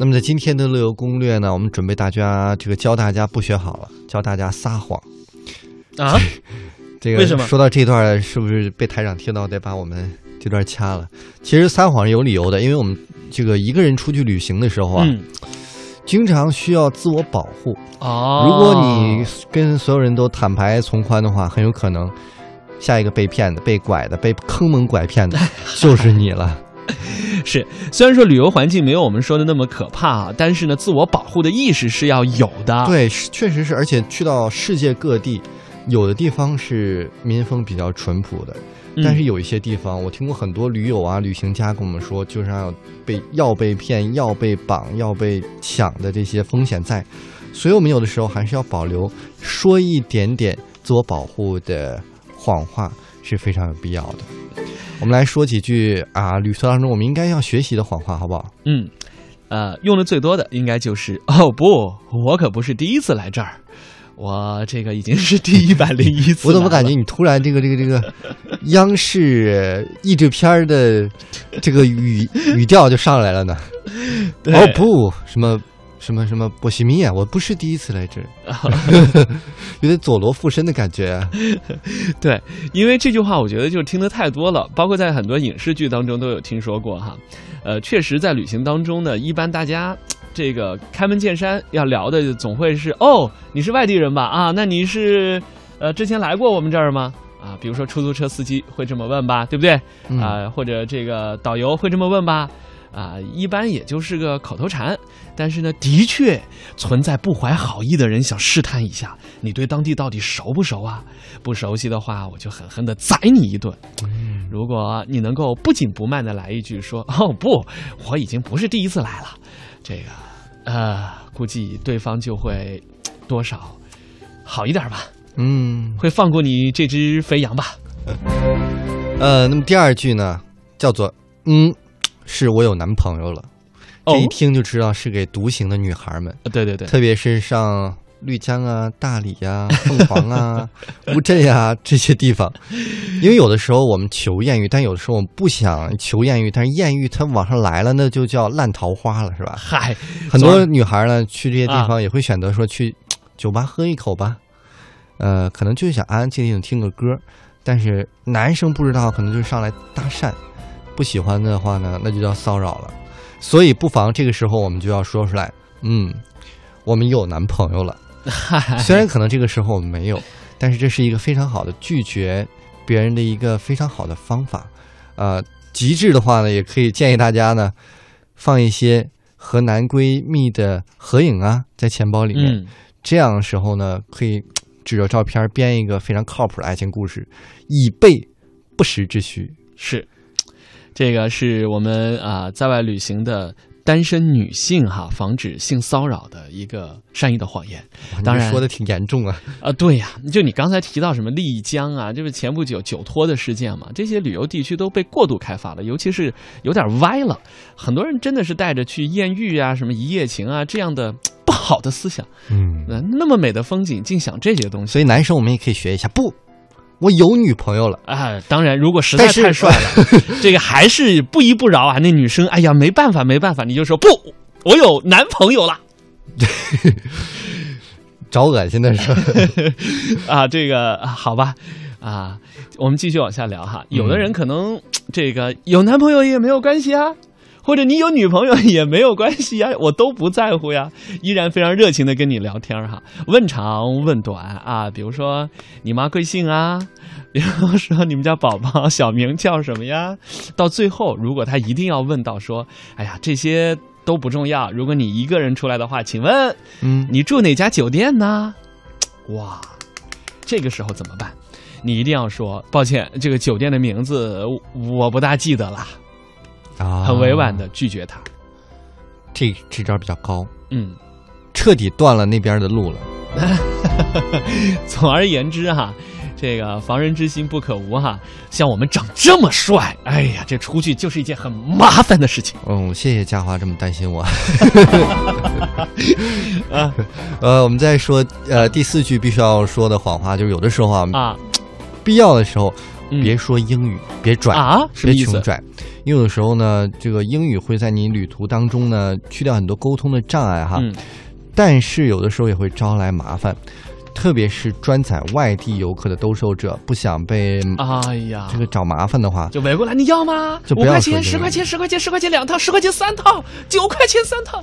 那么在今天的乐游攻略呢，我们准备大家这个教大家不学好了，教大家撒谎。啊，这个为什么说到这段，是不是被台长听到得把我们这段掐了？其实撒谎是有理由的，因为我们这个一个人出去旅行的时候啊，嗯，经常需要自我保护。哦，如果你跟所有人都坦白从宽的话，很有可能下一个被骗的、被拐的、被坑蒙拐骗的 就是你了。是，虽然说旅游环境没有我们说的那么可怕啊，但是呢，自我保护的意识是要有的。，对，确实是，而且去到世界各地，有的地方是民风比较淳朴的，嗯但是有一些地方，我听过很多驴友啊、旅行家跟我们说，就是要被要被骗、要被绑、要被抢的这些风险在，所以我们有的时候还是要保留说一点点自我保护的谎话是非常有必要的。我们来说几句啊，旅途当中我们应该要学习的谎话，好不好？嗯，呃，用的最多的应该就是 哦不，我可不是第一次来这儿，我这个已经是第 一百零一次。我怎么感觉？你突然这个这个这个央视译制片儿的这个语语调就上来了呢？哦不，什么什么什么波西米亚，我不是第一次来这儿，有点佐罗附身的感觉啊。对，因为这句话我觉得就是听得太多了，包括在很多影视剧当中都有听说过哈。呃，确实在旅行当中呢，一般大家这个开门见山要聊的总会是哦，你是外地人吧？啊，那你是呃之前来过我们这儿吗？啊，比如说出租车司机会这么问吧，对不对？嗯啊，或者这个导游会这么问吧？啊，一般也就是个口头禅，但是呢，的确存在不怀好意的人想试探一下你对当地到底熟不熟啊？不熟悉的话，我就狠狠的宰你一顿。如果你能够不紧不慢的来一句说：“哦不，我已经不是第一次来了。”这个，呃，估计对方就会多少好一点吧，嗯，会放过你这只肥羊吧。呃，那么第二句呢，叫做嗯，是我有男朋友了。哦。这一听就知道是给独行的女孩们，呃对对对，特别是上绿江啊、大理呀、凤凰啊、乌镇呀、这些地方，因为有的时候我们求艳遇，但有的时候我们不想求艳遇，但是艳遇它往上来了，那就叫烂桃花了，是吧？嗨，很多女孩呢，去这些地啊。方也会选择说去酒吧喝一口吧，呃，可能就是想安安静静地听个歌，但是男生不知道，可能就是上来搭讪，不喜欢的话呢，那就叫骚扰了。所以不妨这个时候我们就要说出来，嗯，我们有男朋友了。虽然可能这个时候我们没有，但是这是一个非常好的拒绝别人的一个非常好的方法。呃，极致的话呢，也可以建议大家呢，放一些和男闺蜜的合影啊，在钱包里面。嗯，这样的时候呢，可以指着照片编一个非常靠谱的爱情故事，以备不时之需。是，这个是我们啊、在外旅行的单身女性哈，防止性骚扰的一个善意的谎言当然说的挺严重啊。啊。对呀，就你刚才提到什么丽江啊，就是前不久酒托的事件嘛，这些旅游地区都被过度开发了，尤其是有点歪了。很多人真的是带着去艳遇啊、什么一夜情啊这样的不好的思想，嗯，那那么美的风景，竟想这些东西。所以男生我们也可以学一下，不，我有女朋友了。啊，当然，如果实在太帅了，这个还是不依不饶啊。那女生，哎呀，没办法，没办法，你就说不，我有男朋友了 找恶心的是，啊。这个啊好吧，啊，我们继续往下聊哈。有的人可能这个有男朋友也没有关系啊。或者你有女朋友 也没有关系呀，我都不在乎呀，依然非常热情的跟你聊天哈，问长问短啊，比如说你妈贵姓啊，比如说你们家宝宝小名叫什么呀，到最后如果他一定要问到说，哎呀这些都不重要，如果你一个人出来的话，请问嗯，你住哪家酒店呢？哇，这个时候怎么办？你一定要说抱歉，这个酒店的名字我不大记得了。啊，很委婉的拒绝他。这这招比较高，嗯，彻底断了那边的路了。总而言之哈，这个防人之心不可无哈。像我们长这么帅，哎呀，这出去就是一件很麻烦的事情。嗯，谢谢嘉华这么担心我。啊 呃，我们再说呃第四句必须要说的谎话，就是有的时候啊，啊，必要的时候，嗯。别说英语，别拽啊？什么意思？别穷拽，因为有时候呢，这个英语会在你旅途当中呢去掉很多沟通的障碍哈，嗯。但是有的时候也会招来麻烦，特别是专载外地游客的兜售者，不想被哎呀，这个找麻烦的话，就围过来，你要吗？就不要五块钱、十块钱、十块钱、十块钱两套，十块钱三套，九块钱三套。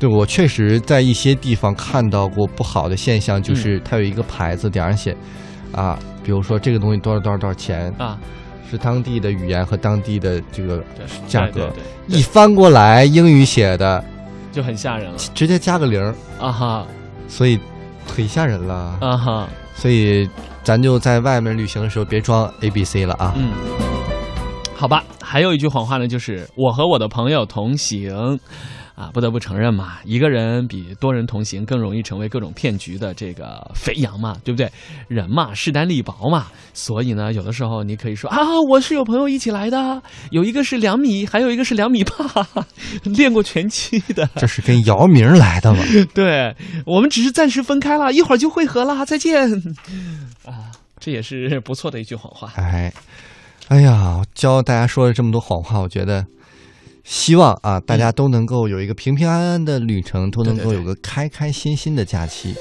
对我确实在一些地方看到过不好的现象，嗯就是它有一个牌子顶上写，啊，比如说这个东西多少多少多少钱，啊，是当地的语言和当地的这个价格。一翻过来英语写的，就很吓人了。直接加个零，啊哈。所以忒吓人了。啊哈，所以咱就在外面旅行的时候别装 A B C 了啊。嗯，好吧。还有一句谎话呢，就是我和我的朋友同行。啊，不得不承认嘛，一个人比多人同行更容易成为各种骗局的这个肥羊嘛，对不对？人嘛，势单力薄嘛，所以呢，有的时候你可以说啊，我是有朋友一起来的，有一个是两米，还有一个是两米八，练过拳击的。这是跟姚明来的吗？对我们只是暂时分开了，一会儿就会合了，再见。啊，这也是不错的一句谎话。哎，哎呀，教大家说了这么多谎话，我觉得希望啊，大家都能够有一个平平安安的旅程，都能够有个开开心心的假期。